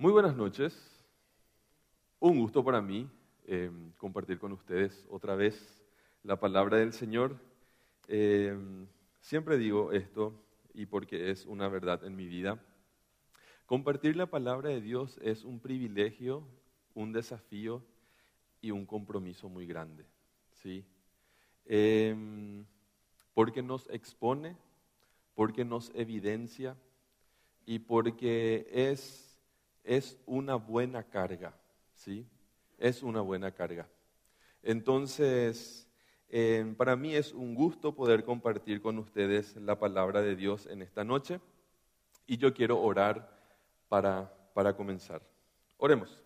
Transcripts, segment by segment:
Muy buenas noches. Un gusto para mí eh, compartir con ustedes otra vez la palabra del Señor. Eh, siempre digo esto y porque es una verdad en mi vida. Compartir la palabra de Dios es un privilegio, un desafío y un compromiso muy grande. ¿sí? Em, porque nos expone, porque nos evidencia y porque es, es una buena carga. ¿sí? Es una buena carga. Entonces, em, para mí es un gusto poder compartir con ustedes la palabra de Dios en esta noche y yo quiero orar para, para comenzar. Oremos.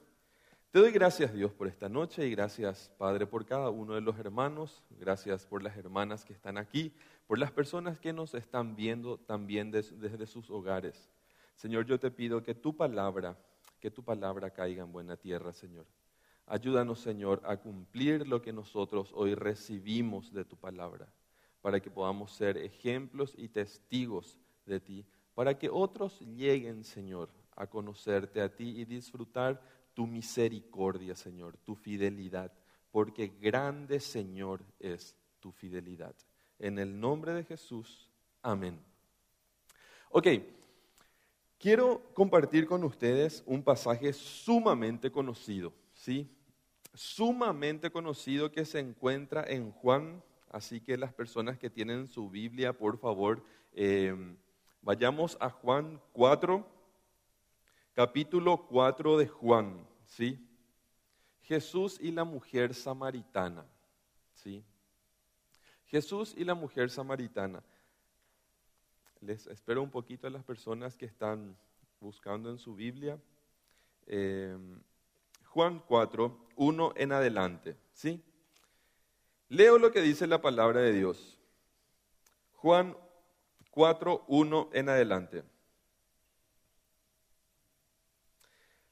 Te doy gracias Dios por esta noche y gracias Padre por cada uno de los hermanos, gracias por las hermanas que están aquí, por las personas que nos están viendo también desde sus hogares. Señor, yo te pido que tu palabra, que tu palabra caiga en buena tierra, Señor. Ayúdanos, Señor, a cumplir lo que nosotros hoy recibimos de tu palabra, para que podamos ser ejemplos y testigos de ti, para que otros lleguen, Señor, a conocerte a ti y disfrutar tu misericordia, Señor, tu fidelidad, porque grande, Señor, es tu fidelidad. En el nombre de Jesús, amén. Ok, quiero compartir con ustedes un pasaje sumamente conocido, ¿sí? Sumamente conocido que se encuentra en Juan, así que las personas que tienen su Biblia, por favor, eh, vayamos a Juan 4 capítulo 4 de Juan, ¿sí? Jesús y la mujer samaritana, ¿sí? Jesús y la mujer samaritana. Les espero un poquito a las personas que están buscando en su Biblia. Eh, Juan 4, 1 en adelante, ¿sí? Leo lo que dice la palabra de Dios. Juan 4, 1 en adelante.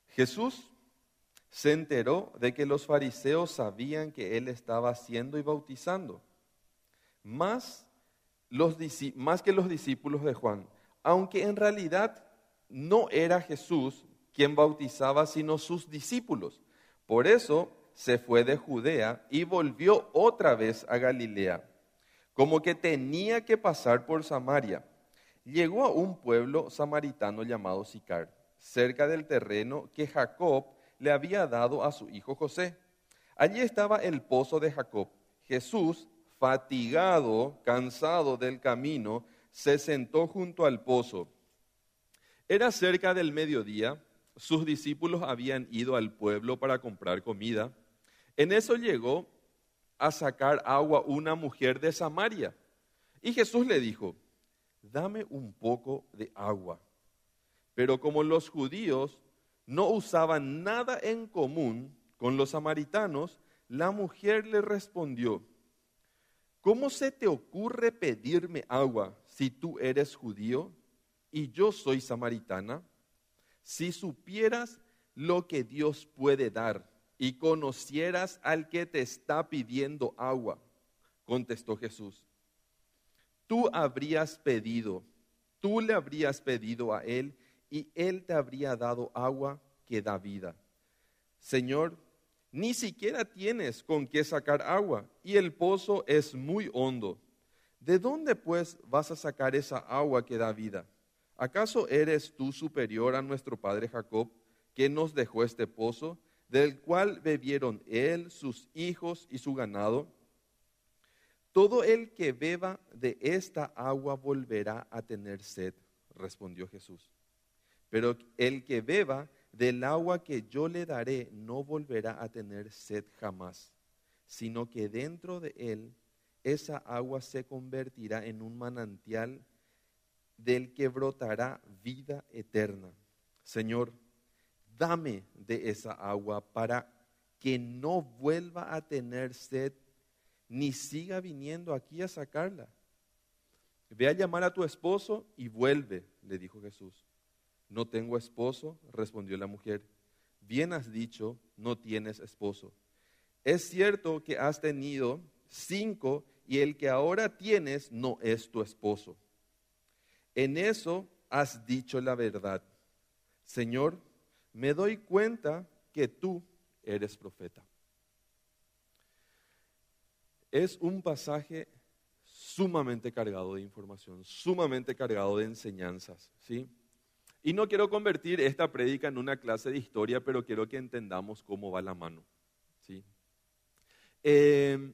Jesús se enteró de que los fariseos sabían que él estaba haciendo y bautizando, más, más que los discípulos de Juan, aunque en realidad no era Jesús quien bautizaba, sino sus discípulos. Por eso se fue de Judea y volvió otra vez a Galilea, como que tenía que pasar por Samaria. Llegó a un pueblo samaritano llamado Sicar cerca del terreno que Jacob le había dado a su hijo José. Allí estaba el pozo de Jacob. Jesús, fatigado, cansado del camino, se sentó junto al pozo. Era cerca del mediodía, sus discípulos habían ido al pueblo para comprar comida. En eso llegó a sacar agua una mujer de Samaria. Y Jesús le dijo, dame un poco de agua. Pero como los judíos no usaban nada en común con los samaritanos, la mujer le respondió, ¿cómo se te ocurre pedirme agua si tú eres judío y yo soy samaritana? Si supieras lo que Dios puede dar y conocieras al que te está pidiendo agua, contestó Jesús, tú habrías pedido, tú le habrías pedido a él y Él te habría dado agua que da vida. Señor, ni siquiera tienes con qué sacar agua y el pozo es muy hondo. ¿De dónde pues vas a sacar esa agua que da vida? ¿Acaso eres tú superior a nuestro padre Jacob, que nos dejó este pozo, del cual bebieron él, sus hijos y su ganado? Todo el que beba de esta agua volverá a tener sed, respondió Jesús. Pero el que beba del agua que yo le daré no volverá a tener sed jamás, sino que dentro de él esa agua se convertirá en un manantial del que brotará vida eterna. Señor, dame de esa agua para que no vuelva a tener sed ni siga viniendo aquí a sacarla. Ve a llamar a tu esposo y vuelve, le dijo Jesús. No tengo esposo, respondió la mujer. Bien has dicho, no tienes esposo. Es cierto que has tenido cinco y el que ahora tienes no es tu esposo. En eso has dicho la verdad. Señor, me doy cuenta que tú eres profeta. Es un pasaje sumamente cargado de información, sumamente cargado de enseñanzas, ¿sí? Y no quiero convertir esta prédica en una clase de historia, pero quiero que entendamos cómo va la mano, ¿sí? Eh,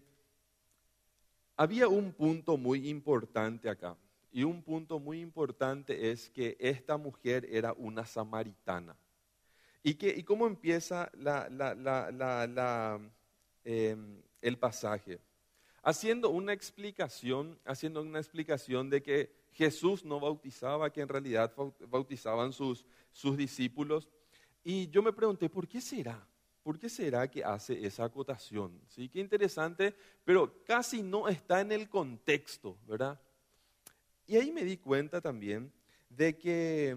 había un punto muy importante acá, y un punto muy importante es que esta mujer era una samaritana. ¿Y, que, y cómo empieza em, el pasaje? Haciendo una explicación, haciendo una explicación de que Jesús no bautizaba, que en realidad bautizaban sus, sus discípulos. Y yo me pregunté, ¿por qué será? ¿Por qué será que hace esa acotación? ¿Sí? Qué interesante, pero casi no está en el contexto, ¿verdad? Y ahí me di cuenta también de que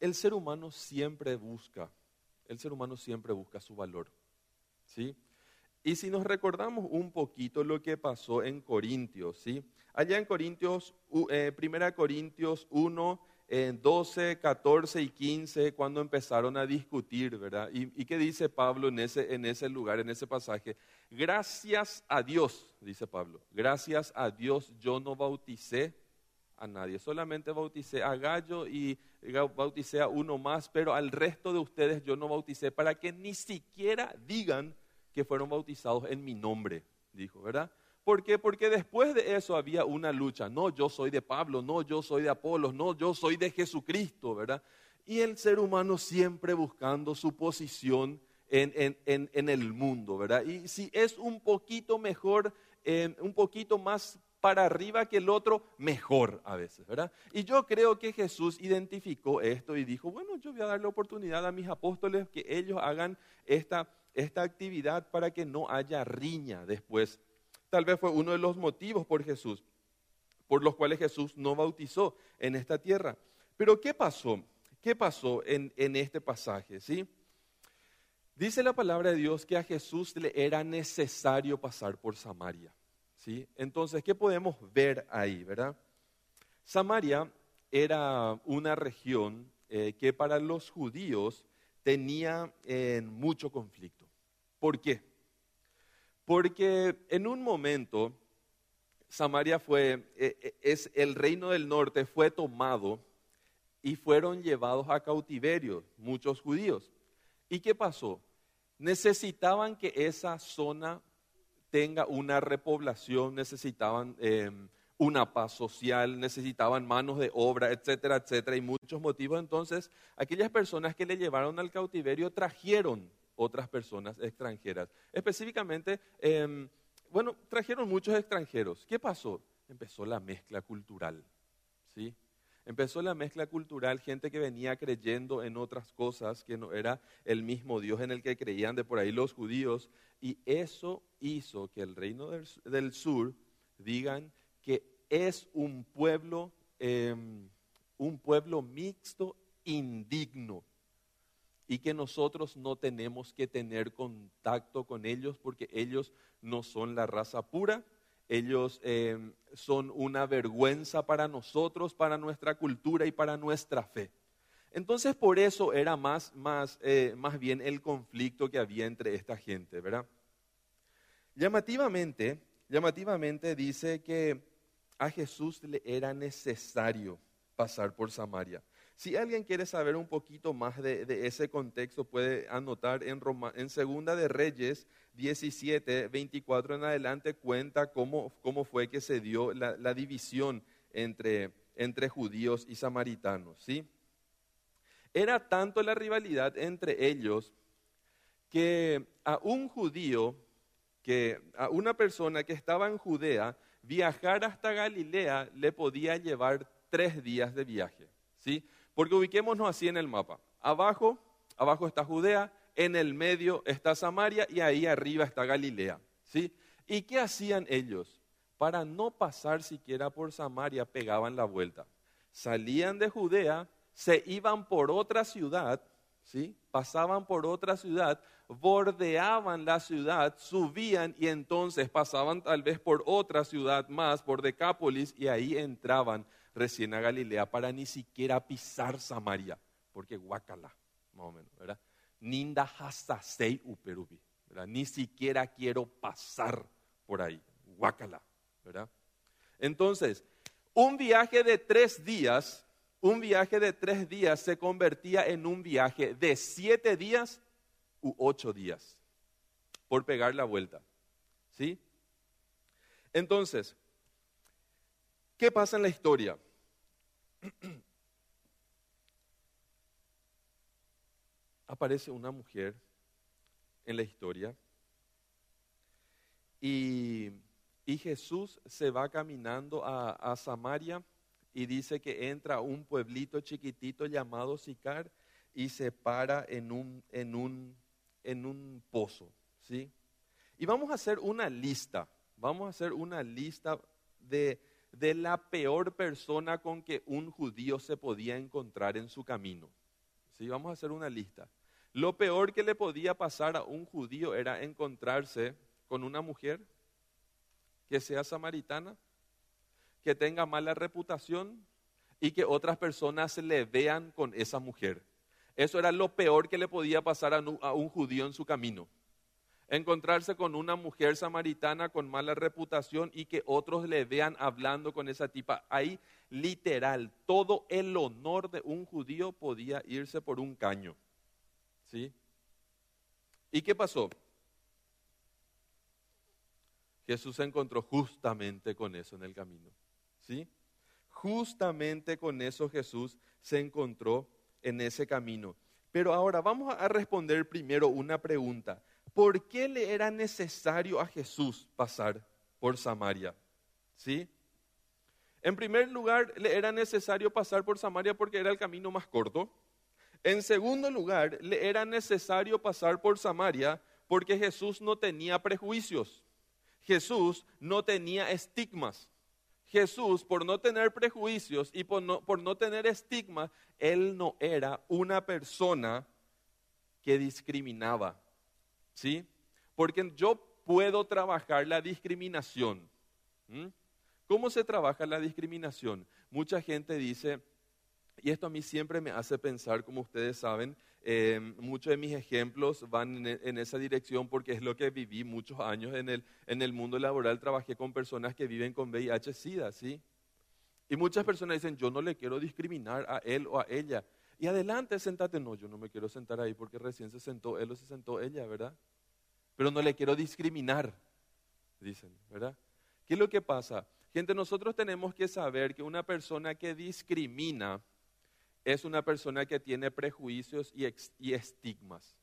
el ser humano siempre busca, el ser humano siempre busca su valor. ¿Sí? Y si nos recordamos un poquito lo que pasó en Corintios, ¿sí? Allá en Corintios, eh, 1 Corintios 1, 12, 14 y 15, cuando empezaron a discutir, ¿verdad? ¿Y, qué dice Pablo en ese, en ese lugar, en ese pasaje? Gracias a Dios, dice Pablo, gracias a Dios yo no bauticé a nadie. Solamente bauticé a Gallo y bauticé a uno más, pero al resto de ustedes yo no bauticé para que ni siquiera digan que fueron bautizados en mi nombre, dijo, ¿verdad? ¿Por qué? Porque después de eso había una lucha. No, yo soy de Pablo, no, yo soy de Apolos, no, yo soy de Jesucristo, ¿verdad? Y el ser humano siempre buscando su posición en, el mundo, ¿verdad? Y si es un poquito mejor, un poquito más para arriba que el otro, mejor a veces, ¿verdad? Y yo creo que Jesús identificó esto y dijo, bueno, yo voy a darle oportunidad a mis apóstoles que ellos hagan esta, esta actividad para que no haya riña después. Tal vez fue uno de los motivos por Jesús, por los cuales Jesús no bautizó en esta tierra. Pero ¿qué pasó? ¿Qué pasó en, en este pasaje? ¿sí? Dice la palabra de Dios que a Jesús le era necesario pasar por Samaria. Entonces, ¿qué podemos ver ahí, verdad? Samaria era una región eh, que para los judíos tenía eh, mucho conflicto. ¿Por qué? Porque en un momento Samaria fue, eh, es el reino del norte fue tomado y fueron llevados a cautiverio muchos judíos. ¿Y qué pasó? Necesitaban que esa zona tenga una repoblación, necesitaban em, una paz social, necesitaban manos de obra, etcétera, etcétera, y muchos motivos. Entonces, aquellas personas que le llevaron al cautiverio trajeron otras personas extranjeras. Específicamente, em, bueno, trajeron muchos extranjeros. ¿Qué pasó? Empezó la mezcla cultural, ¿sí? Empezó la mezcla cultural, gente que venía creyendo en otras cosas que no era el mismo Dios en el que creían de por ahí los judíos, y eso hizo que el reino del, sur digan que es un pueblo, em, un pueblo mixto, indigno, y que nosotros no tenemos que tener contacto con ellos porque ellos no son la raza pura, ellos em, son una vergüenza para nosotros, para nuestra cultura y para nuestra fe. Entonces por eso era más, más, eh, más bien el conflicto que había entre esta gente, ¿verdad? Llamativamente, llamativamente dice que a Jesús le era necesario pasar por Samaria. Si alguien quiere saber un poquito más de, ese contexto, puede anotar en, Roma, en Segunda de Reyes 17, 24 en adelante, cuenta cómo, cómo fue que se dio la, división entre, entre judíos y samaritanos. ¿sí? Era tanto la rivalidad entre ellos que a un judío, que a una persona que estaba en Judea, viajar hasta Galilea le podía llevar tres días de viaje. ¿sí? Porque ubiquémonos así en el mapa. Abajo, abajo está Judea, en el medio está Samaria y ahí arriba está Galilea. ¿sí? ¿Y qué hacían ellos? Para no pasar siquiera por Samaria, pegaban la vuelta. Salían de Judea, se iban por otra ciudad, ¿sí? pasaban por otra ciudad, bordeaban la ciudad, subían y entonces pasaban tal vez por otra ciudad más, por Decápolis, y ahí entraban recién a Galilea para ni siquiera pisar Samaria, porque guacala, más o menos, ¿verdad? Ninda. Ni siquiera quiero pasar por ahí. Guácala. ¿verdad? Entonces, un viaje de tres días, un viaje de tres días se convertía en un viaje de siete días u ocho días por pegar la vuelta. ¿Sí? Entonces, ¿qué pasa en la historia? Aparece una mujer en la historia y, Jesús se va caminando a, Samaria y dice que entra a un pueblito chiquitito llamado Sicar y se para en un, en un, en un pozo. ¿sí? Y vamos a hacer una lista, vamos a hacer una lista de, de la peor persona con que un judío se podía encontrar en su camino. ¿sí? Vamos a hacer una lista. Lo peor que le podía pasar a un judío era encontrarse con una mujer que sea samaritana, que tenga mala reputación y que otras personas le vean con esa mujer. Eso era lo peor que le podía pasar a un judío en su camino. Encontrarse con una mujer samaritana con mala reputación y que otros le vean hablando con esa tipa. Ahí literal, todo el honor de un judío podía irse por un caño. ¿Sí? ¿Y qué pasó? Jesús se encontró justamente con eso en el camino. ¿Sí? Justamente con eso Jesús se encontró en ese camino. Pero ahora vamos a responder primero una pregunta. ¿Por qué le era necesario a Jesús pasar por Samaria? ¿Sí? En primer lugar, le era necesario pasar por Samaria porque era el camino más corto. En segundo lugar, le era necesario pasar por Samaria porque Jesús no tenía prejuicios. Jesús no tenía estigmas. Jesús, por no tener prejuicios y por no, por no tener estigmas, él no era una persona que discriminaba. ¿Sí? Porque yo puedo trabajar la discriminación. ¿Cómo se trabaja la discriminación? Mucha gente dice, y esto a mí siempre me hace pensar, como ustedes saben, eh, muchos de mis ejemplos van en, esa dirección porque es lo que viví muchos años en el, en el mundo laboral. Trabajé con personas que viven con VIH-Sida, ¿sí? Y muchas personas dicen, yo no le quiero discriminar a él o a ella. Y adelante, sentate. No, yo no me quiero sentar ahí porque recién se sentó él o se sentó ella, ¿verdad? Pero no le quiero discriminar, dicen, ¿verdad? ¿Qué es lo que pasa? Gente, nosotros tenemos que saber que una persona que discrimina, es una persona que tiene prejuicios y, estigmas.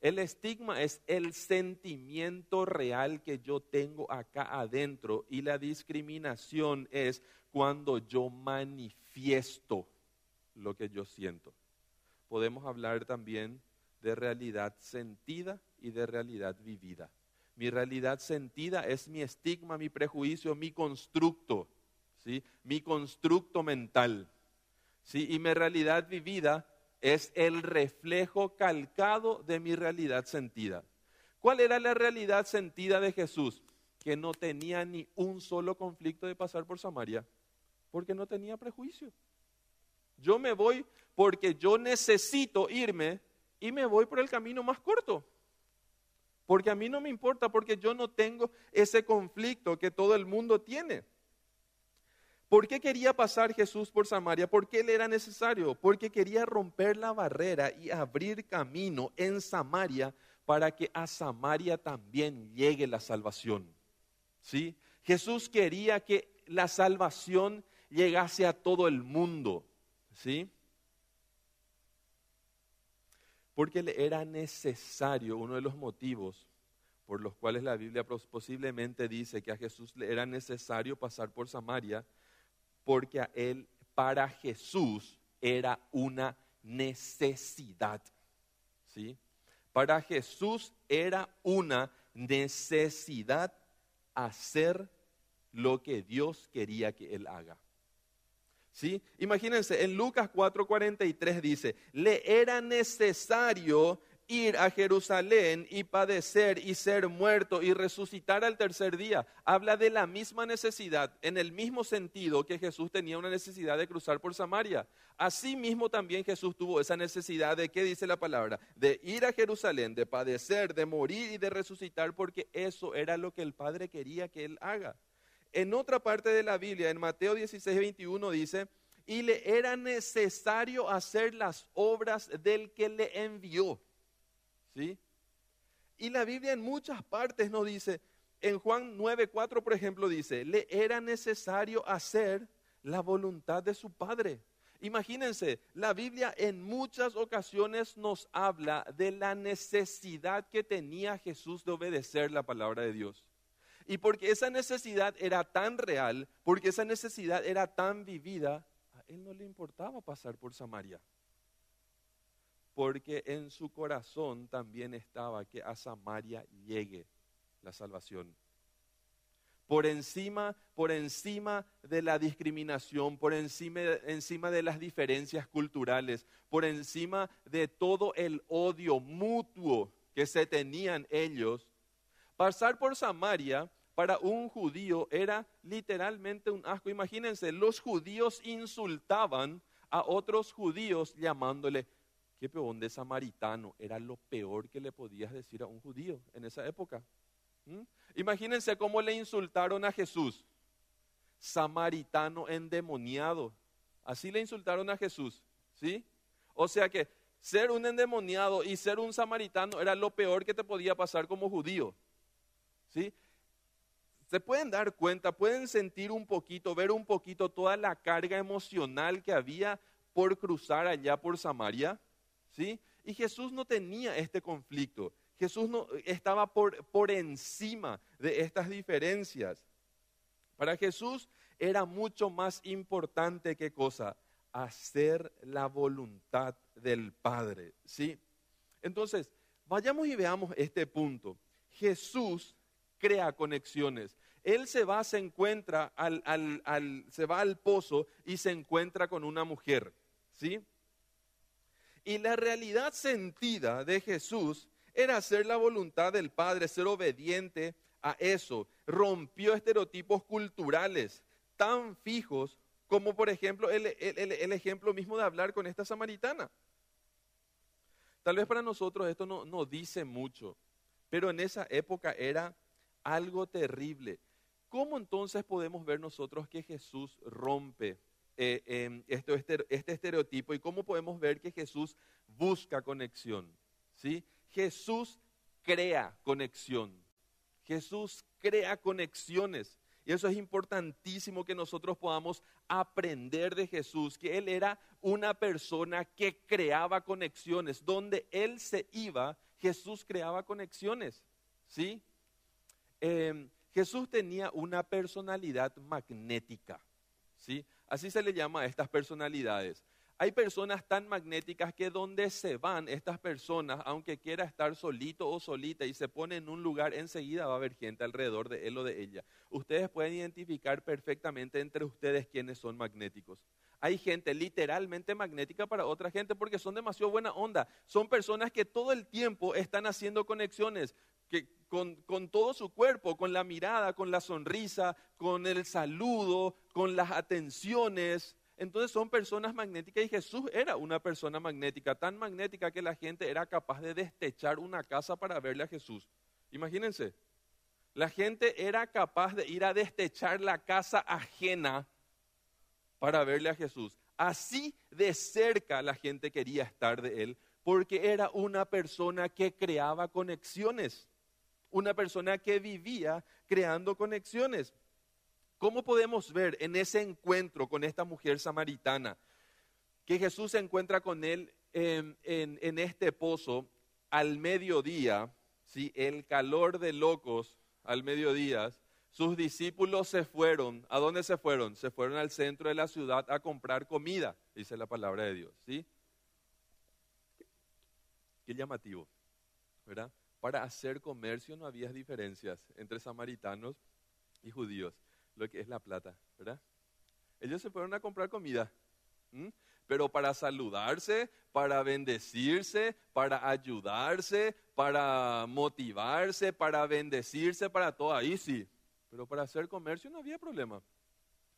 El estigma es el sentimiento real que yo tengo acá adentro y la discriminación es cuando yo manifiesto lo que yo siento. Podemos hablar también de realidad sentida y de realidad vivida. Mi realidad sentida es mi estigma, mi prejuicio, mi constructo, ¿sí? mi constructo mental. ¿Sí? Y mi realidad vivida es el reflejo calcado de mi realidad sentida. ¿Cuál era la realidad sentida de Jesús? Que no tenía ni un solo conflicto de pasar por Samaria, porque no tenía prejuicio. Yo me voy porque yo necesito irme y me voy por el camino más corto. Porque a mí no me importa, porque yo no tengo ese conflicto que todo el mundo tiene. ¿Por qué quería pasar Jesús por Samaria? ¿Por qué le era necesario? Porque quería romper la barrera y abrir camino en Samaria para que a Samaria también llegue la salvación. ¿Sí? Jesús quería que la salvación llegase a todo el mundo. ¿Sí? Porque le era necesario, uno de los motivos por los cuales la Biblia posiblemente dice que a Jesús le era necesario pasar por Samaria, porque a él, para Jesús, era una necesidad. ¿Sí? Para Jesús era una necesidad hacer lo que Dios quería que él haga. ¿Sí? Imagínense, en Lucas 4:43 dice, le era necesario ir a Jerusalén y padecer y ser muerto y resucitar al tercer día. Habla de la misma necesidad, en el mismo sentido que Jesús tenía una necesidad de cruzar por Samaria. Asimismo también Jesús tuvo esa necesidad de, ¿qué dice la palabra? De ir a Jerusalén, de padecer, de morir y de resucitar, porque eso era lo que el Padre quería que él haga. En otra parte de la Biblia, en Mateo 16, 21 dice, y le era necesario hacer las obras del que le envió. Y la Biblia en muchas partes nos dice, en Juan 9:4 por ejemplo dice, le era necesario hacer la voluntad de su Padre. Imagínense, la Biblia en muchas ocasiones nos habla de la necesidad que tenía Jesús de obedecer la palabra de Dios. Y porque esa necesidad era tan real, porque esa necesidad era tan vivida, a él no le importaba pasar por Samaria porque en su corazón también estaba que a Samaria llegue la salvación. Por encima, por encima de la discriminación, por encima, de las diferencias culturales, por encima de todo el odio mutuo que se tenían ellos, pasar por Samaria para un judío era literalmente un asco. Imagínense, los judíos insultaban a otros judíos llamándole qué peón de samaritano era lo peor que le podías decir a un judío en esa época. Imagínense cómo le insultaron a Jesús. Samaritano endemoniado. Así le insultaron a Jesús. ¿Sí? O sea que ser un endemoniado y ser un samaritano era lo peor que te podía pasar como judío. ¿Sí? Se pueden dar cuenta, pueden sentir un poquito, ver un poquito toda la carga emocional que había por cruzar allá por Samaria. Y Jesús no tenía este conflicto. Jesús no, estaba por, por encima de estas diferencias. Para Jesús era mucho más importante que cosa, hacer la voluntad del Padre, ¿sí? Entonces, vayamos y veamos este punto. Jesús crea conexiones. Él se va, se encuentra al, al, se va al pozo y se encuentra con una mujer, ¿sí? Y la realidad sentida de Jesús era hacer la voluntad del Padre, ser obediente a eso. Rompió estereotipos culturales tan fijos como por ejemplo el, ejemplo mismo de hablar con esta samaritana. Tal vez para nosotros esto no, no dice mucho, pero en esa época era algo terrible. ¿Cómo entonces podemos ver nosotros que Jesús rompe eh, em, este, este, estereotipo y cómo podemos ver que Jesús busca conexión. ¿sí? Jesús crea conexión. Jesús crea conexiones. Y eso es importantísimo que nosotros podamos aprender de Jesús, que Él era una persona que creaba conexiones. Donde Él se iba, Jesús creaba conexiones. ¿sí? Em, Jesús tenía una personalidad magnética. ¿sí? Así se le llama a estas personalidades. Hay personas tan magnéticas que donde se van estas personas, aunque quiera estar solito o solita y se pone en un lugar, enseguida va a haber gente alrededor de él o de ella. Ustedes pueden identificar perfectamente entre ustedes quiénes son magnéticos. Hay gente literalmente magnética para otra gente porque son demasiado buena onda. Son personas que todo el tiempo están haciendo conexiones que con, todo su cuerpo, con la mirada, con la sonrisa, con el saludo, con las atenciones. Entonces son personas magnéticas y Jesús era una persona magnética, tan magnética que la gente era capaz de destechar una casa para verle a Jesús. Imagínense, la gente era capaz de ir a destechar la casa ajena para verle a Jesús. Así de cerca la gente quería estar de él, porque era una persona que creaba conexiones una persona que vivía creando conexiones. ¿Cómo podemos ver en ese encuentro con esta mujer samaritana que Jesús se encuentra con él en, este pozo al mediodía, ¿sí? el calor de locos al mediodía? Sus discípulos se fueron. ¿A dónde se fueron? Se fueron al centro de la ciudad a comprar comida, dice la palabra de Dios. ¿sí? Qué llamativo, ¿verdad? Para hacer comercio no había diferencias entre samaritanos y judíos, lo que es la plata, ¿verdad? Ellos se fueron a comprar comida, pero para saludarse, para bendecirse, para ayudarse, para motivarse, para bendecirse, para todo, ahí sí. Pero para hacer comercio no había problema.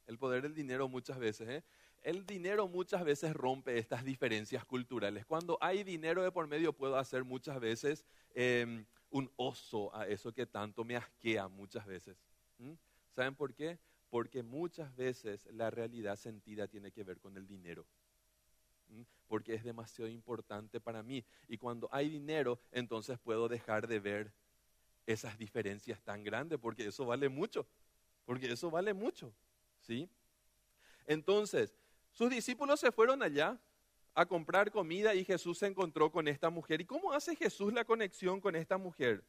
El poder del dinero muchas veces, ¿eh? El dinero muchas veces rompe estas diferencias culturales. Cuando hay dinero de por medio puedo hacer muchas veces em, un oso a eso que tanto me asquea muchas veces. ¿Saben por qué? Porque muchas veces la realidad sentida tiene que ver con el dinero. Porque es demasiado importante para mí. Y cuando hay dinero, entonces puedo dejar de ver esas diferencias tan grandes, porque eso vale mucho. Porque eso vale mucho. ¿Sí? Entonces, sus discípulos se fueron allá a comprar comida y Jesús se encontró con esta mujer. ¿Y cómo hace Jesús la conexión con esta mujer?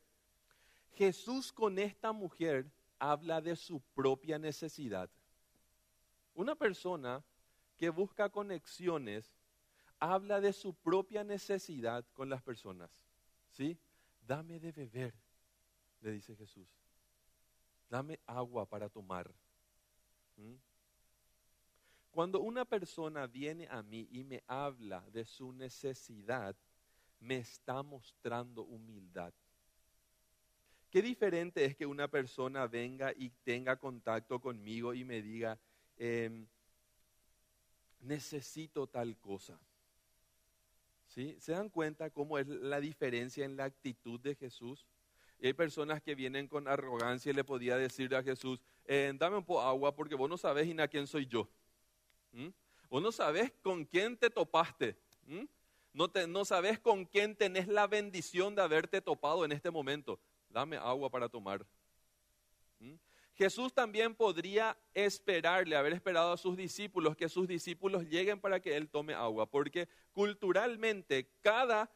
Jesús con esta mujer habla de su propia necesidad. Una persona que busca conexiones habla de su propia necesidad con las personas. ¿Sí? Dame de beber, le dice Jesús. Dame agua para tomar. ¿Mm? Cuando una persona viene a mí y me habla de su necesidad, me está mostrando humildad. Qué diferente es que una persona venga y tenga contacto conmigo y me diga, em, necesito tal cosa. ¿Sí? ¿Se dan cuenta cómo es la diferencia en la actitud de Jesús? hay personas que vienen con arrogancia y le podía decir a Jesús, eh, dame un poco agua porque vos no sabes ni a quién soy yo. ¿Mm? Vos no sabes con quién te topaste. ¿Mm? No, te, no sabes con quién tenés la bendición de haberte topado en este momento. Dame agua para tomar. ¿Mm? Jesús también podría esperarle, haber esperado a sus discípulos, que sus discípulos lleguen para que Él tome agua, porque culturalmente cada,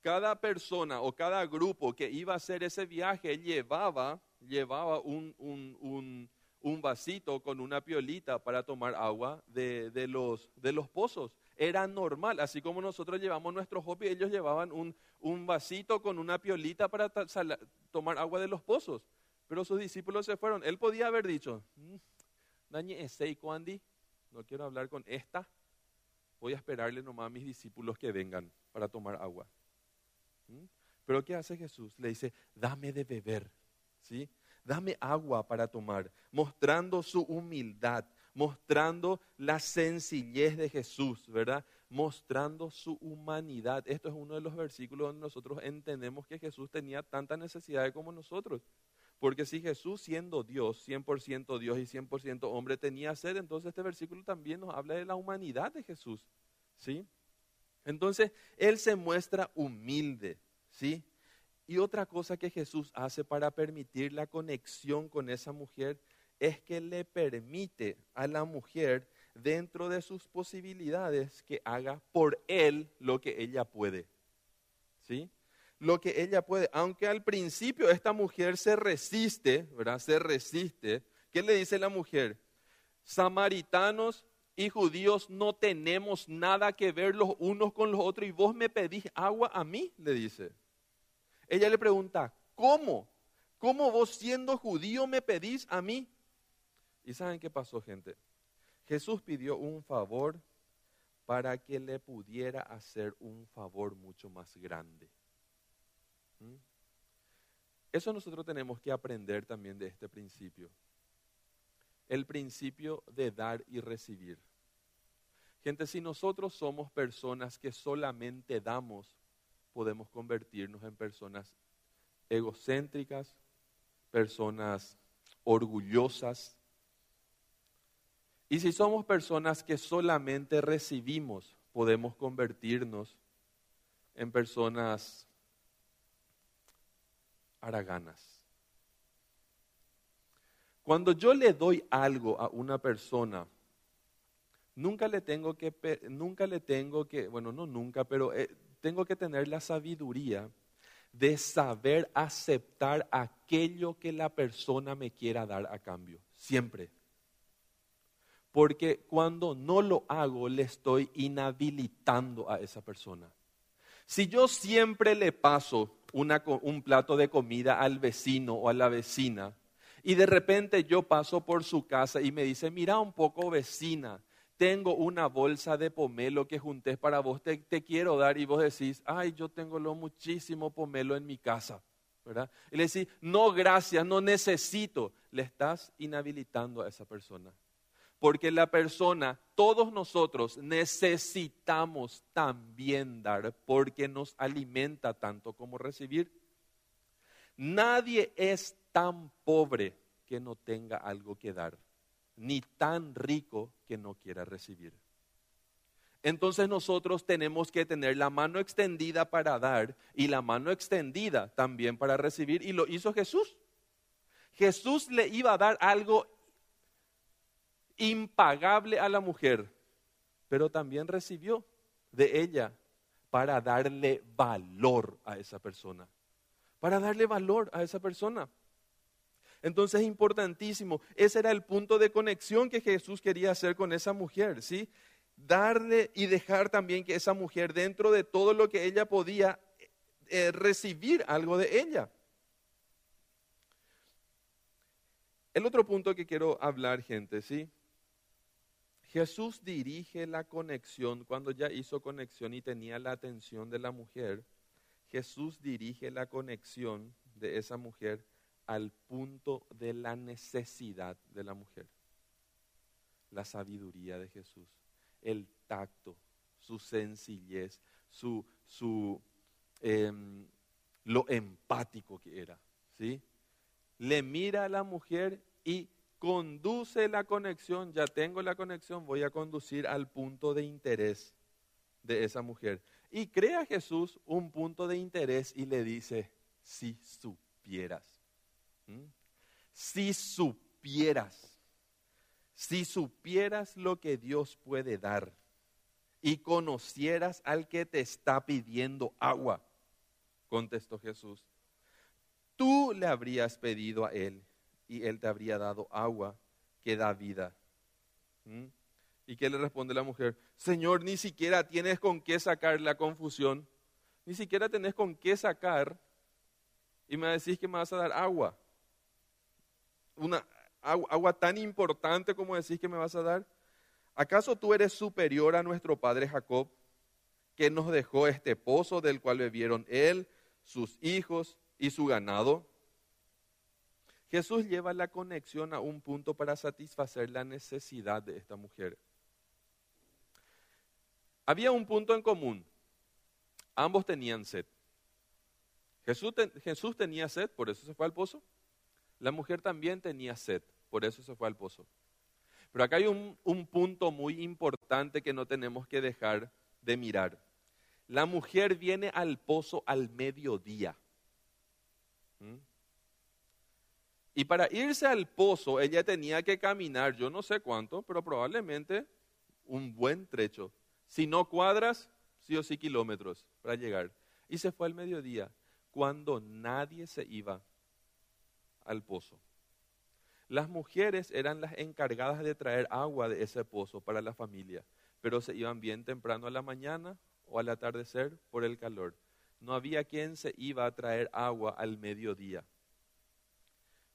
cada persona o cada grupo que iba a hacer ese viaje llevaba, llevaba un, un un vasito con una piolita para tomar agua de, los, de los pozos. Era normal, así como nosotros llevamos nuestros hobby, ellos llevaban un, un vasito con una piolita para tomar agua de los pozos. Pero sus discípulos se fueron. Él podía haber dicho, mm, Dañe ese Andy, no quiero hablar con esta, voy a esperarle nomás a mis discípulos que vengan para tomar agua. ¿Mm? Pero ¿qué hace Jesús? Le dice, dame de beber. ¿Sí? Dame agua para tomar, mostrando su humildad, mostrando la sencillez de Jesús, ¿verdad? Mostrando su humanidad. Esto es uno de los versículos donde nosotros entendemos que Jesús tenía tanta necesidad como nosotros. Porque si Jesús siendo Dios, 100% Dios y 100% hombre, tenía sed, entonces este versículo también nos habla de la humanidad de Jesús. ¿Sí? Entonces, Él se muestra humilde, ¿sí? Y otra cosa que Jesús hace para permitir la conexión con esa mujer es que le permite a la mujer, dentro de sus posibilidades, que haga por él lo que ella puede. ¿Sí? Lo que ella puede. Aunque al principio esta mujer se resiste, ¿verdad? Se resiste. ¿Qué le dice la mujer? Samaritanos y judíos no tenemos nada que ver los unos con los otros y vos me pedís agua a mí, le dice. Ella le pregunta, ¿cómo? ¿Cómo vos siendo judío me pedís a mí? ¿Y saben qué pasó, gente? Jesús pidió un favor para que le pudiera hacer un favor mucho más grande. ¿Mm? Eso nosotros tenemos que aprender también de este principio. El principio de dar y recibir. Gente, si nosotros somos personas que solamente damos podemos convertirnos en personas egocéntricas, personas orgullosas. Y si somos personas que solamente recibimos, podemos convertirnos en personas haraganas. Cuando yo le doy algo a una persona, nunca le tengo que, nunca le tengo que, bueno, no nunca, pero eh, tengo que tener la sabiduría de saber aceptar aquello que la persona me quiera dar a cambio, siempre. Porque cuando no lo hago, le estoy inhabilitando a esa persona. Si yo siempre le paso un plato de comida al vecino o a la vecina, y de repente yo paso por su casa y me dice, mira un poco vecina, tengo una bolsa de pomelo que junté para vos, te, quiero dar y vos decís, ay, yo tengo lo muchísimo pomelo en mi casa. ¿verdad? Y le decís, no, gracias, no necesito. Le estás inhabilitando a esa persona. Porque la persona, todos nosotros necesitamos también dar porque nos alimenta tanto como recibir. Nadie es tan pobre que no tenga algo que dar, ni tan rico que no quiera recibir. Entonces nosotros tenemos que tener la mano extendida para dar y la mano extendida también para recibir. Y lo hizo Jesús. Jesús le iba a dar algo impagable a la mujer, pero también recibió de ella para darle valor a esa persona. Para darle valor a esa persona. Entonces es importantísimo. Ese era el punto de conexión que Jesús quería hacer con esa mujer, ¿sí? Darle y dejar también que esa mujer, dentro de todo lo que ella podía, eh, recibir algo de ella. El otro punto que quiero hablar, gente, ¿sí? Jesús dirige la conexión, cuando ya hizo conexión y tenía la atención de la mujer, Jesús dirige la conexión de esa mujer al punto de la necesidad de la mujer. La sabiduría de Jesús, el tacto, su sencillez, su, su em, lo empático que era. ¿sí? Le mira a la mujer y conduce la conexión, ya tengo la conexión, voy a conducir al punto de interés de esa mujer. Y crea Jesús un punto de interés y le dice, si supieras. Si supieras, si supieras lo que Dios puede dar y conocieras al que te está pidiendo agua, contestó Jesús, tú le habrías pedido a él y él te habría dado agua que da vida. ¿Mm? ¿Y qué le responde la mujer? Señor, ni siquiera tienes con qué sacar la confusión, ni siquiera tenés con qué sacar y me decís que me vas a dar agua una agua, tan importante como decís que me vas a dar? ¿Acaso tú eres superior a nuestro padre Jacob, que nos dejó este pozo del cual bebieron él, sus hijos y su ganado? Jesús lleva la conexión a un punto para satisfacer la necesidad de esta mujer. Había un punto en común. Ambos tenían sed. Jesús, Jesús tenía sed, por eso se fue al pozo. La mujer también tenía sed, por eso se fue al pozo. Pero acá hay un, punto muy importante que no tenemos que dejar de mirar. La mujer viene al pozo al mediodía. ¿Mm? Y para irse al pozo, ella tenía que caminar, yo no sé cuánto, pero probablemente un buen trecho. Si no cuadras, sí o sí kilómetros para llegar. Y se fue al mediodía, cuando nadie se iba al pozo. Las mujeres eran las encargadas de traer agua de ese pozo para la familia, pero se iban bien temprano a la mañana o al atardecer por el calor. No había quien se iba a traer agua al mediodía.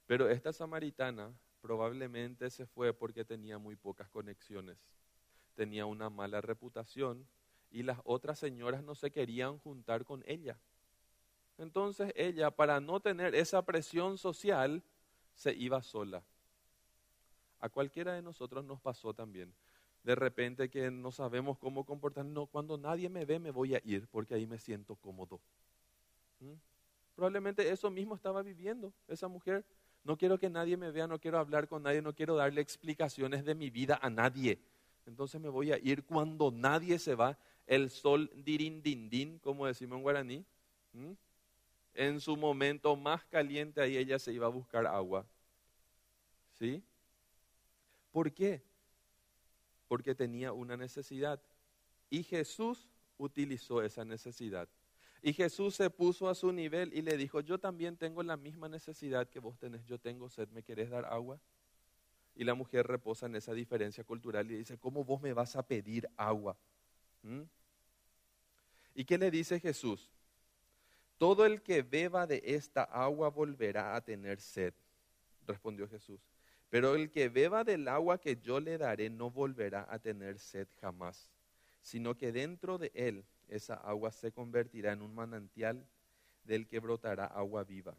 Pero esta samaritana probablemente se fue porque tenía muy pocas conexiones, tenía una mala reputación y las otras señoras no se querían juntar con ella. Entonces ella, para no tener esa presión social, se iba sola. A cualquiera de nosotros nos pasó también. De repente que no sabemos cómo comportar. No, cuando nadie me ve me voy a ir porque ahí me siento cómodo. ¿Mm? Probablemente eso mismo estaba viviendo esa mujer. No quiero que nadie me vea, no quiero hablar con nadie, no quiero darle explicaciones de mi vida a nadie. Entonces me voy a ir cuando nadie se va. El sol dirindindín, como decimos en guaraní. ¿Mm? En su momento más caliente, ahí ella se iba a buscar agua. ¿Sí? ¿Por qué? Porque tenía una necesidad. Y Jesús utilizó esa necesidad. Y Jesús se puso a su nivel y le dijo, yo también tengo la misma necesidad que vos tenés, yo tengo sed, ¿me querés dar agua? Y la mujer reposa en esa diferencia cultural y dice, ¿cómo vos me vas a pedir agua? ¿Mm? ¿Y qué le dice Jesús? Todo el que beba de esta agua volverá a tener sed, respondió Jesús. Pero el que beba del agua que yo le daré no volverá a tener sed jamás, sino que dentro de él esa agua se convertirá en un manantial del que brotará agua viva.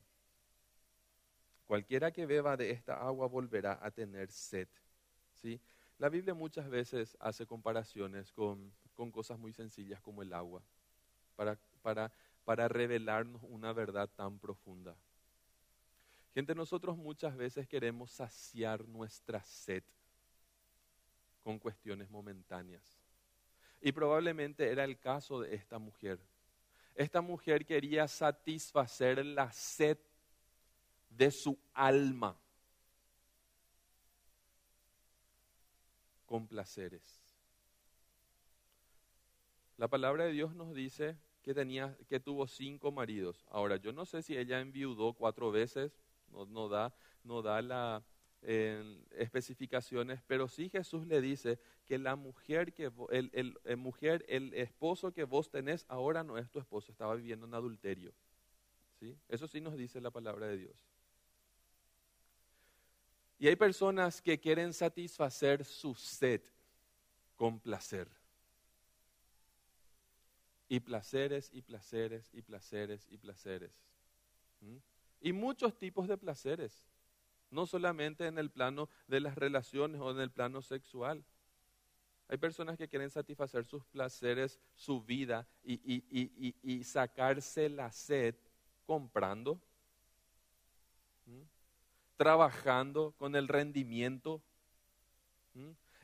Cualquiera que beba de esta agua volverá a tener sed. ¿sí? La Biblia muchas veces hace comparaciones con, cosas muy sencillas como el agua, para, para, para revelarnos una verdad tan profunda. Gente, nosotros muchas veces queremos saciar nuestra sed con cuestiones momentáneas. Y probablemente era el caso de esta mujer. Esta mujer quería satisfacer la sed de su alma con placeres. La palabra de Dios nos dice que, tenía, que tuvo cinco maridos. Ahora, yo no sé si ella enviudó cuatro veces, no, da, no da las especificaciones, pero sí Jesús le dice que la mujer que el, el, mujer, el esposo que vos tenés ahora no es tu esposo, estaba viviendo en adulterio. ¿Sí? Eso sí nos dice la palabra de Dios. Y hay personas que quieren satisfacer su sed con placer. Y placeres y placeres y placeres y placeres. ¿Mm? Y muchos tipos de placeres, no solamente en el plano de las relaciones o en el plano sexual. Hay personas que quieren satisfacer sus placeres, su vida y, sacarse la sed comprando, trabajando con el rendimiento.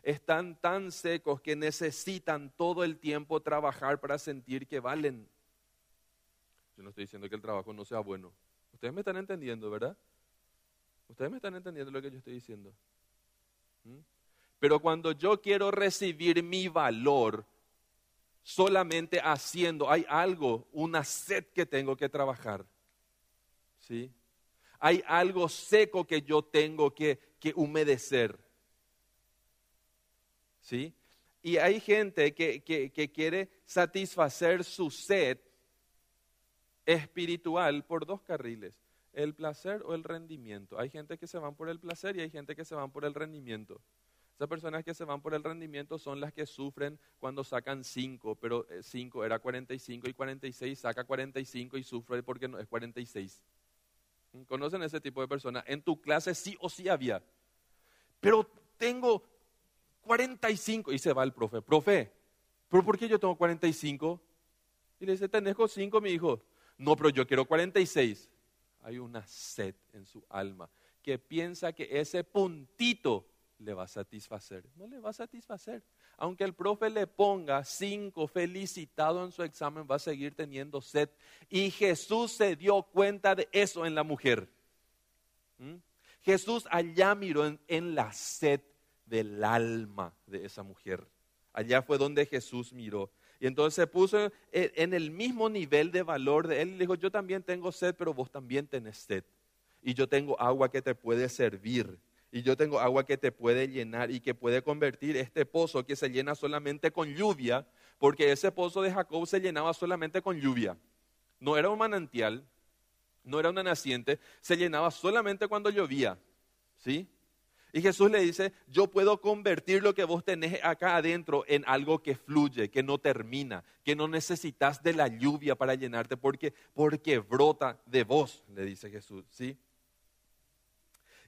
Están tan secos que necesitan todo el tiempo trabajar para sentir que valen. Yo no estoy diciendo que el trabajo no sea bueno. Ustedes me están entendiendo, ¿verdad? Ustedes me están entendiendo lo que yo estoy diciendo. ¿Mm? Pero cuando yo quiero recibir mi valor solamente haciendo, hay algo, una sed que tengo que trabajar. ¿Sí? Hay algo seco que yo tengo que, que humedecer. ¿Sí? Y hay gente que, que, quiere satisfacer su sed espiritual por dos carriles, el placer o el rendimiento. Hay gente que se van por el placer y hay gente que se van por el rendimiento. Esas personas que se van por el rendimiento son las que sufren cuando sacan 5, pero 5 eh, era 45 y 46, saca 45 y sufre porque no es 46. ¿Conocen ese tipo de personas? En tu clase sí o sí había. Pero tengo 45 y se va el profe. Profe, ¿pero por qué yo tengo 45? Y le dice, tenés 5, mi hijo. No, pero yo quiero 46. Hay una sed en su alma que piensa que ese puntito le va a satisfacer. No le va a satisfacer. Aunque el profe le ponga cinco felicitado en su examen, va a seguir teniendo sed. Y Jesús se dio cuenta de eso en la mujer. ¿Mm? Jesús allá miró en la sed del alma de esa mujer. Allá fue donde Jesús miró. Y entonces se puso en el mismo nivel de valor de él y dijo, yo también tengo sed, pero vos también tenés sed. Y yo tengo agua que te puede servir. Y yo tengo agua que te puede llenar y que puede convertir este pozo que se llena solamente con lluvia, porque ese pozo de Jacob se llenaba solamente con lluvia. No era un manantial, no era una naciente, se llenaba solamente cuando llovía. ¿Sí? Y Jesús le dice, yo puedo convertir lo que vos tenés acá adentro en algo que fluye, que no termina, que no necesitas de la lluvia para llenarte porque, porque brota de vos, le dice Jesús, ¿sí?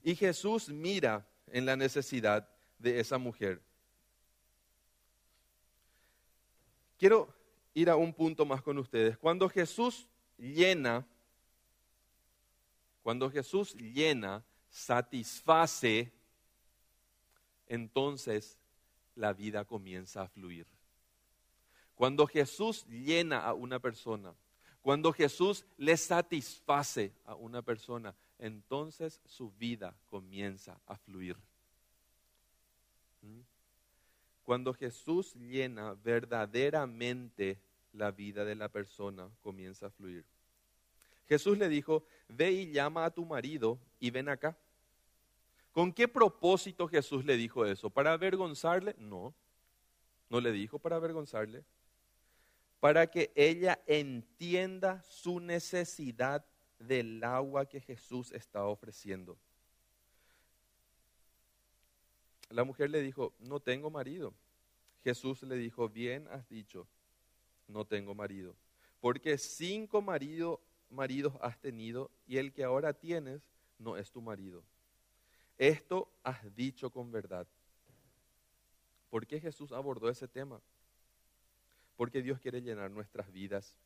Y Jesús mira en la necesidad de esa mujer. Quiero ir a un punto más con ustedes. Cuando Jesús llena, cuando Jesús llena, satisface entonces la vida comienza a fluir. Cuando Jesús llena a una persona, cuando Jesús le satisface a una persona, entonces su vida comienza a fluir. ¿Mm? Cuando Jesús llena verdaderamente la vida de la persona, comienza a fluir. Jesús le dijo, ve y llama a tu marido y ven acá. ¿Con qué propósito Jesús le dijo eso? ¿Para avergonzarle? No, no le dijo para avergonzarle. Para que ella entienda su necesidad del agua que Jesús está ofreciendo. La mujer le dijo, no tengo marido. Jesús le dijo, bien has dicho, no tengo marido. Porque cinco maridos has tenido y el que ahora tienes no es tu marido. Esto has dicho con verdad. ¿Por qué Jesús abordó ese tema? Porque Dios quiere llenar nuestras vidas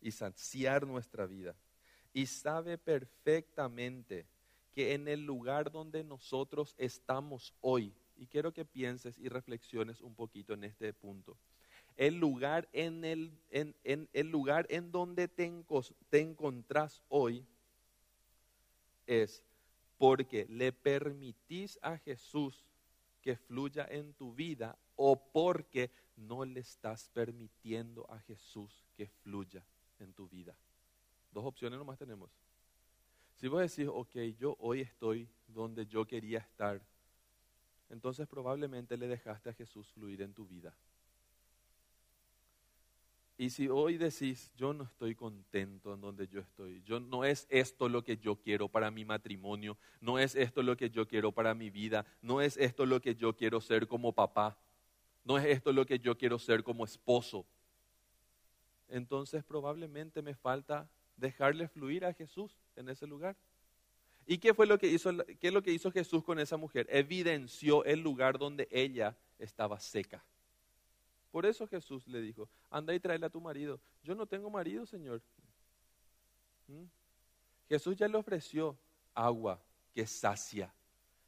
y saciar nuestra vida. Y sabe perfectamente que en el lugar donde nosotros estamos hoy, y quiero que pienses y reflexiones un poquito en este punto, el lugar en, el, en, el lugar en donde te, te encontrás hoy es porque le permitís a Jesús que fluya en tu vida o porque no le estás permitiendo a Jesús que fluya en tu vida. Dos opciones nomás tenemos. Si vos decís, ok, yo hoy estoy donde yo quería estar, entonces probablemente le dejaste a Jesús fluir en tu vida. Y si hoy decís, yo no estoy contento en donde yo estoy, yo no es esto lo que yo quiero para mi matrimonio, no es esto lo que yo quiero para mi vida, no es esto lo que yo quiero ser como papá, no es esto lo que yo quiero ser como esposo. Entonces probablemente me falta dejarle fluir a Jesús en ese lugar. ¿Y qué fue lo que hizo, qué es lo que hizo Jesús con esa mujer? Evidenció el lugar donde ella estaba seca. Por eso Jesús le dijo, anda y tráele a tu marido. Yo no tengo marido, Señor. ¿Mm? Jesús ya le ofreció agua que sacia.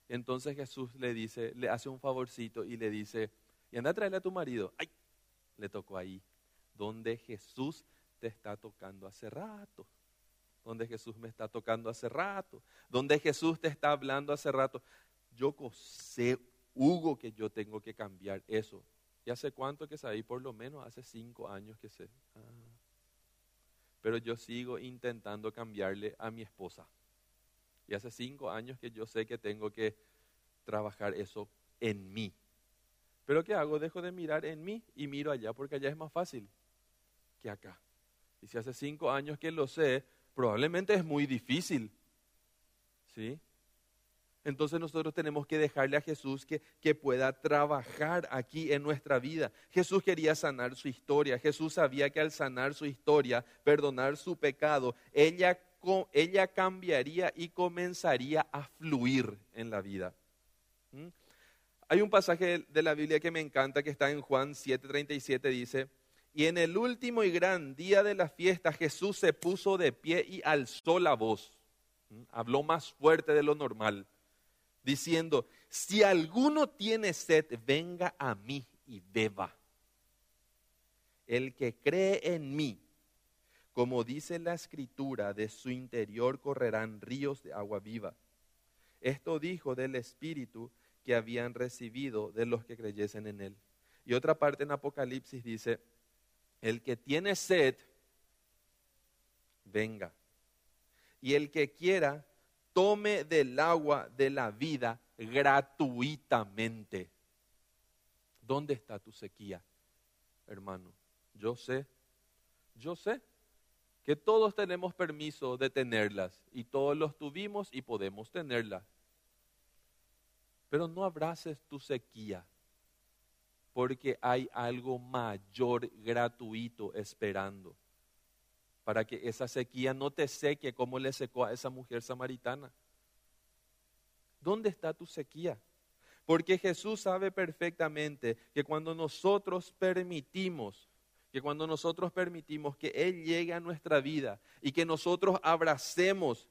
Entonces Jesús le dice, le hace un favorcito y le dice, y anda a traerle a tu marido. ¡Ay! Le tocó ahí, donde Jesús te está tocando hace rato. Donde Jesús me está tocando hace rato. Donde Jesús te está hablando hace rato. Yo sé, Hugo, que yo tengo que cambiar eso. ¿Y hace cuánto que sabí? Por lo menos hace cinco años que sé. Ah. Pero yo sigo intentando cambiarle a mi esposa. Y hace cinco años que yo sé que tengo que trabajar eso en mí. Pero ¿qué hago? Dejo de mirar en mí y miro allá porque allá es más fácil que acá. Y si hace cinco años que lo sé, probablemente es muy difícil. ¿Sí? Entonces nosotros tenemos que dejarle a Jesús que, que, pueda trabajar aquí en nuestra vida. Jesús quería sanar su historia. Jesús sabía que al sanar su historia, perdonar su pecado, ella, ella cambiaría y comenzaría a fluir en la vida. ¿Mm? Hay un pasaje de la Biblia que me encanta que está en Juan 7:37, dice, y en el último y gran día de la fiesta Jesús se puso de pie y alzó la voz. ¿Mm? Habló más fuerte de lo normal diciendo, si alguno tiene sed, venga a mí y beba. El que cree en mí, como dice la escritura, de su interior correrán ríos de agua viva. Esto dijo del Espíritu que habían recibido de los que creyesen en él. Y otra parte en Apocalipsis dice, el que tiene sed, venga. Y el que quiera, tome del agua de la vida gratuitamente. ¿Dónde está tu sequía, hermano? Yo sé, yo sé que todos tenemos permiso de tenerlas y todos los tuvimos y podemos tenerlas. Pero no abraces tu sequía porque hay algo mayor gratuito esperando para que esa sequía no te seque como le secó a esa mujer samaritana. ¿Dónde está tu sequía? Porque Jesús sabe perfectamente que cuando nosotros permitimos, que cuando nosotros permitimos que Él llegue a nuestra vida y que nosotros abracemos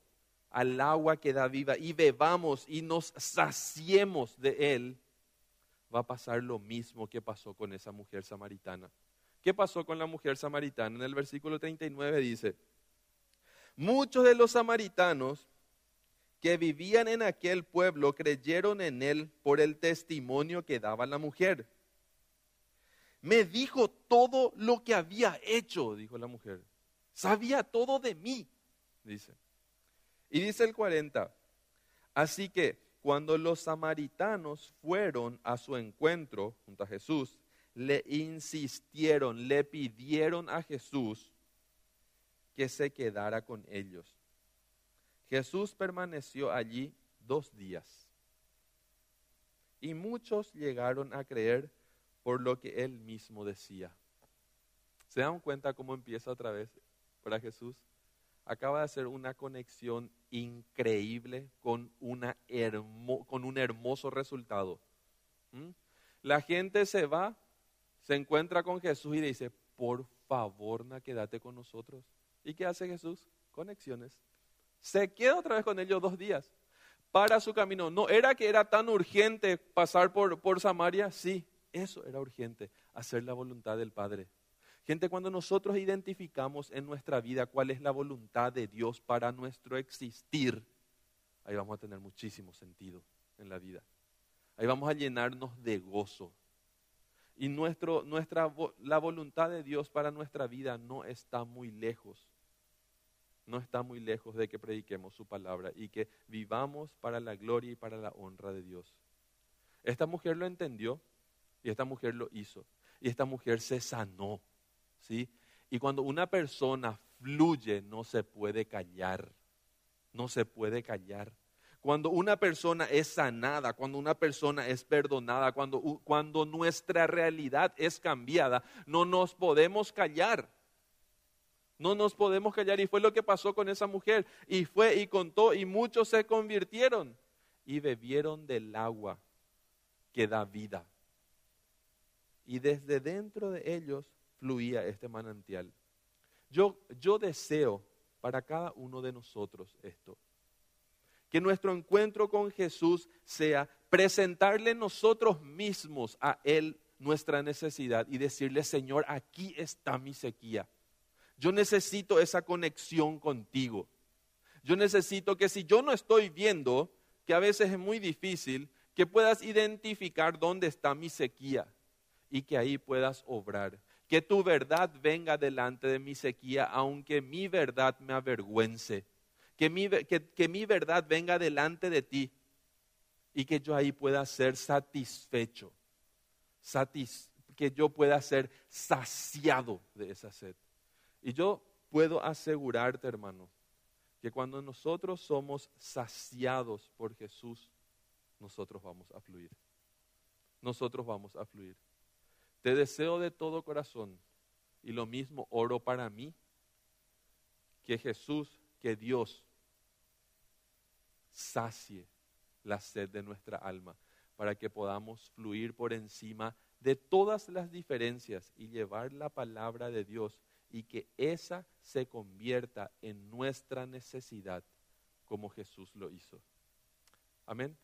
al agua que da vida y bebamos y nos saciemos de Él, va a pasar lo mismo que pasó con esa mujer samaritana. ¿Qué pasó con la mujer samaritana? En el versículo 39 dice, muchos de los samaritanos que vivían en aquel pueblo creyeron en él por el testimonio que daba la mujer. Me dijo todo lo que había hecho, dijo la mujer. Sabía todo de mí, dice. Y dice el 40, así que cuando los samaritanos fueron a su encuentro junto a Jesús, le insistieron, le pidieron a Jesús que se quedara con ellos. Jesús permaneció allí dos días. Y muchos llegaron a creer por lo que él mismo decía. ¿Se dan cuenta cómo empieza otra vez para Jesús? Acaba de hacer una conexión increíble con, una con un hermoso resultado. ¿Mm? La gente se va, se encuentra con Jesús y dice, por favor, na, quédate con nosotros. ¿Y qué hace Jesús? Conexiones. Se queda otra vez con ellos dos días. Para su camino. ¿No era que era tan urgente pasar por, por Samaria? Sí, eso era urgente, hacer la voluntad del Padre. Gente, cuando nosotros identificamos en nuestra vida cuál es la voluntad de Dios para nuestro existir, ahí vamos a tener muchísimo sentido en la vida. Ahí vamos a llenarnos de gozo. Y nuestro, nuestra, la voluntad de Dios para nuestra vida no está muy lejos. No está muy lejos de que prediquemos su palabra y que vivamos para la gloria y para la honra de Dios. Esta mujer lo entendió y esta mujer lo hizo. Y esta mujer se sanó. ¿sí? Y cuando una persona fluye, no se puede callar. No se puede callar. Cuando una persona es sanada, cuando una persona es perdonada, cuando, cuando nuestra realidad es cambiada, no nos podemos callar. No nos podemos callar. Y fue lo que pasó con esa mujer. Y fue y contó y muchos se convirtieron y bebieron del agua que da vida. Y desde dentro de ellos fluía este manantial. Yo, yo deseo para cada uno de nosotros esto. Que nuestro encuentro con Jesús sea presentarle nosotros mismos a Él nuestra necesidad y decirle, Señor, aquí está mi sequía. Yo necesito esa conexión contigo. Yo necesito que si yo no estoy viendo, que a veces es muy difícil, que puedas identificar dónde está mi sequía y que ahí puedas obrar que tu verdad venga delante de mi sequía, aunque mi verdad me avergüence. Que mi, que, mi verdad venga delante de ti y que yo ahí pueda ser satisfecho. que yo pueda ser saciado de esa sed. Y yo puedo asegurarte, hermano, que cuando nosotros somos saciados por Jesús, nosotros vamos a fluir. Nosotros vamos a fluir. Te deseo de todo corazón y lo mismo oro para mí, que Jesús, que Dios sacie la sed de nuestra alma para que podamos fluir por encima de todas las diferencias y llevar la palabra de Dios y que esa se convierta en nuestra necesidad como Jesús lo hizo. Amén.